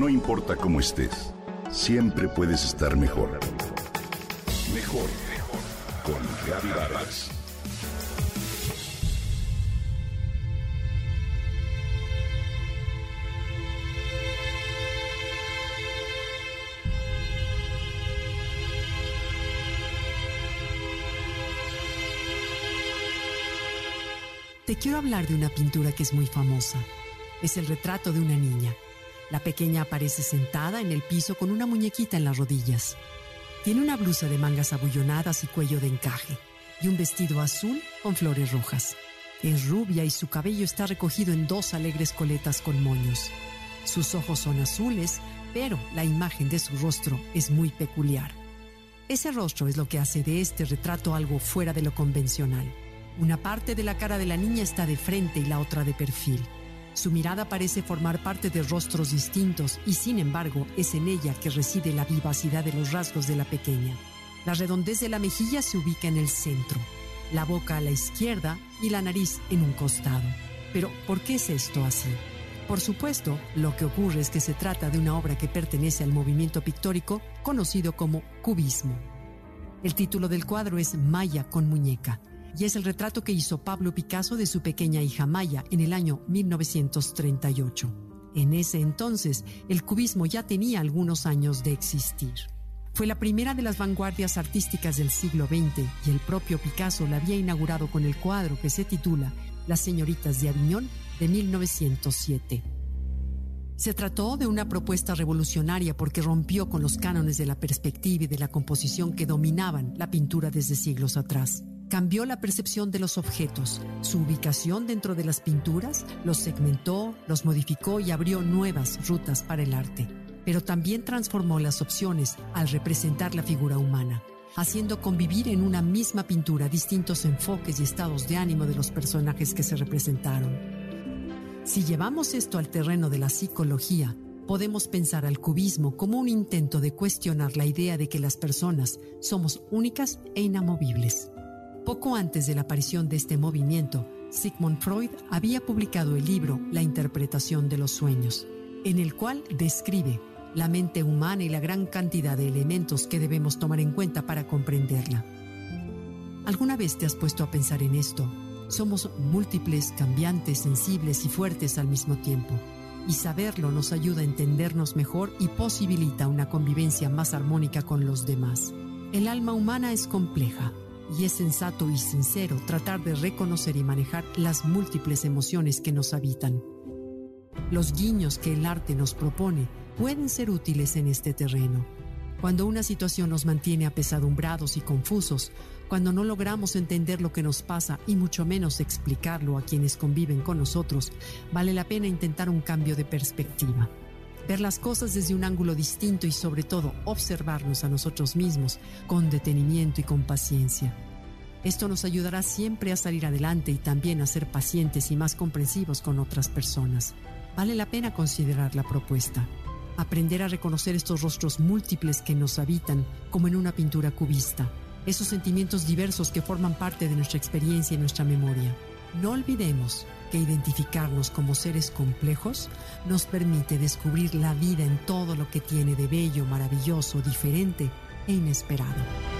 No importa cómo estés, siempre puedes estar mejor. Mejor, mejor. Con Vargas. Te quiero hablar de una pintura que es muy famosa. Es el retrato de una niña. La pequeña aparece sentada en el piso con una muñequita en las rodillas. Tiene una blusa de mangas abullonadas y cuello de encaje, y un vestido azul con flores rojas. Es rubia y su cabello está recogido en dos alegres coletas con moños. Sus ojos son azules, pero la imagen de su rostro es muy peculiar. Ese rostro es lo que hace de este retrato algo fuera de lo convencional. Una parte de la cara de la niña está de frente y la otra de perfil. Su mirada parece formar parte de rostros distintos y sin embargo es en ella que reside la vivacidad de los rasgos de la pequeña. La redondez de la mejilla se ubica en el centro, la boca a la izquierda y la nariz en un costado. Pero, ¿por qué es esto así? Por supuesto, lo que ocurre es que se trata de una obra que pertenece al movimiento pictórico conocido como cubismo. El título del cuadro es Maya con muñeca y es el retrato que hizo Pablo Picasso de su pequeña hija Maya en el año 1938. En ese entonces, el cubismo ya tenía algunos años de existir. Fue la primera de las vanguardias artísticas del siglo XX y el propio Picasso la había inaugurado con el cuadro que se titula Las señoritas de Aviñón de 1907. Se trató de una propuesta revolucionaria porque rompió con los cánones de la perspectiva y de la composición que dominaban la pintura desde siglos atrás cambió la percepción de los objetos, su ubicación dentro de las pinturas, los segmentó, los modificó y abrió nuevas rutas para el arte. Pero también transformó las opciones al representar la figura humana, haciendo convivir en una misma pintura distintos enfoques y estados de ánimo de los personajes que se representaron. Si llevamos esto al terreno de la psicología, podemos pensar al cubismo como un intento de cuestionar la idea de que las personas somos únicas e inamovibles. Poco antes de la aparición de este movimiento, Sigmund Freud había publicado el libro La interpretación de los sueños, en el cual describe la mente humana y la gran cantidad de elementos que debemos tomar en cuenta para comprenderla. ¿Alguna vez te has puesto a pensar en esto? Somos múltiples, cambiantes, sensibles y fuertes al mismo tiempo. Y saberlo nos ayuda a entendernos mejor y posibilita una convivencia más armónica con los demás. El alma humana es compleja y es sensato y sincero tratar de reconocer y manejar las múltiples emociones que nos habitan. Los guiños que el arte nos propone pueden ser útiles en este terreno. Cuando una situación nos mantiene apesadumbrados y confusos, cuando no logramos entender lo que nos pasa y mucho menos explicarlo a quienes conviven con nosotros, vale la pena intentar un cambio de perspectiva. Ver las cosas desde un ángulo distinto y sobre todo observarnos a nosotros mismos con detenimiento y con paciencia. Esto nos ayudará siempre a salir adelante y también a ser pacientes y más comprensivos con otras personas. Vale la pena considerar la propuesta. Aprender a reconocer estos rostros múltiples que nos habitan como en una pintura cubista. Esos sentimientos diversos que forman parte de nuestra experiencia y nuestra memoria. No olvidemos que identificarnos como seres complejos nos permite descubrir la vida en todo lo que tiene de bello, maravilloso, diferente e inesperado.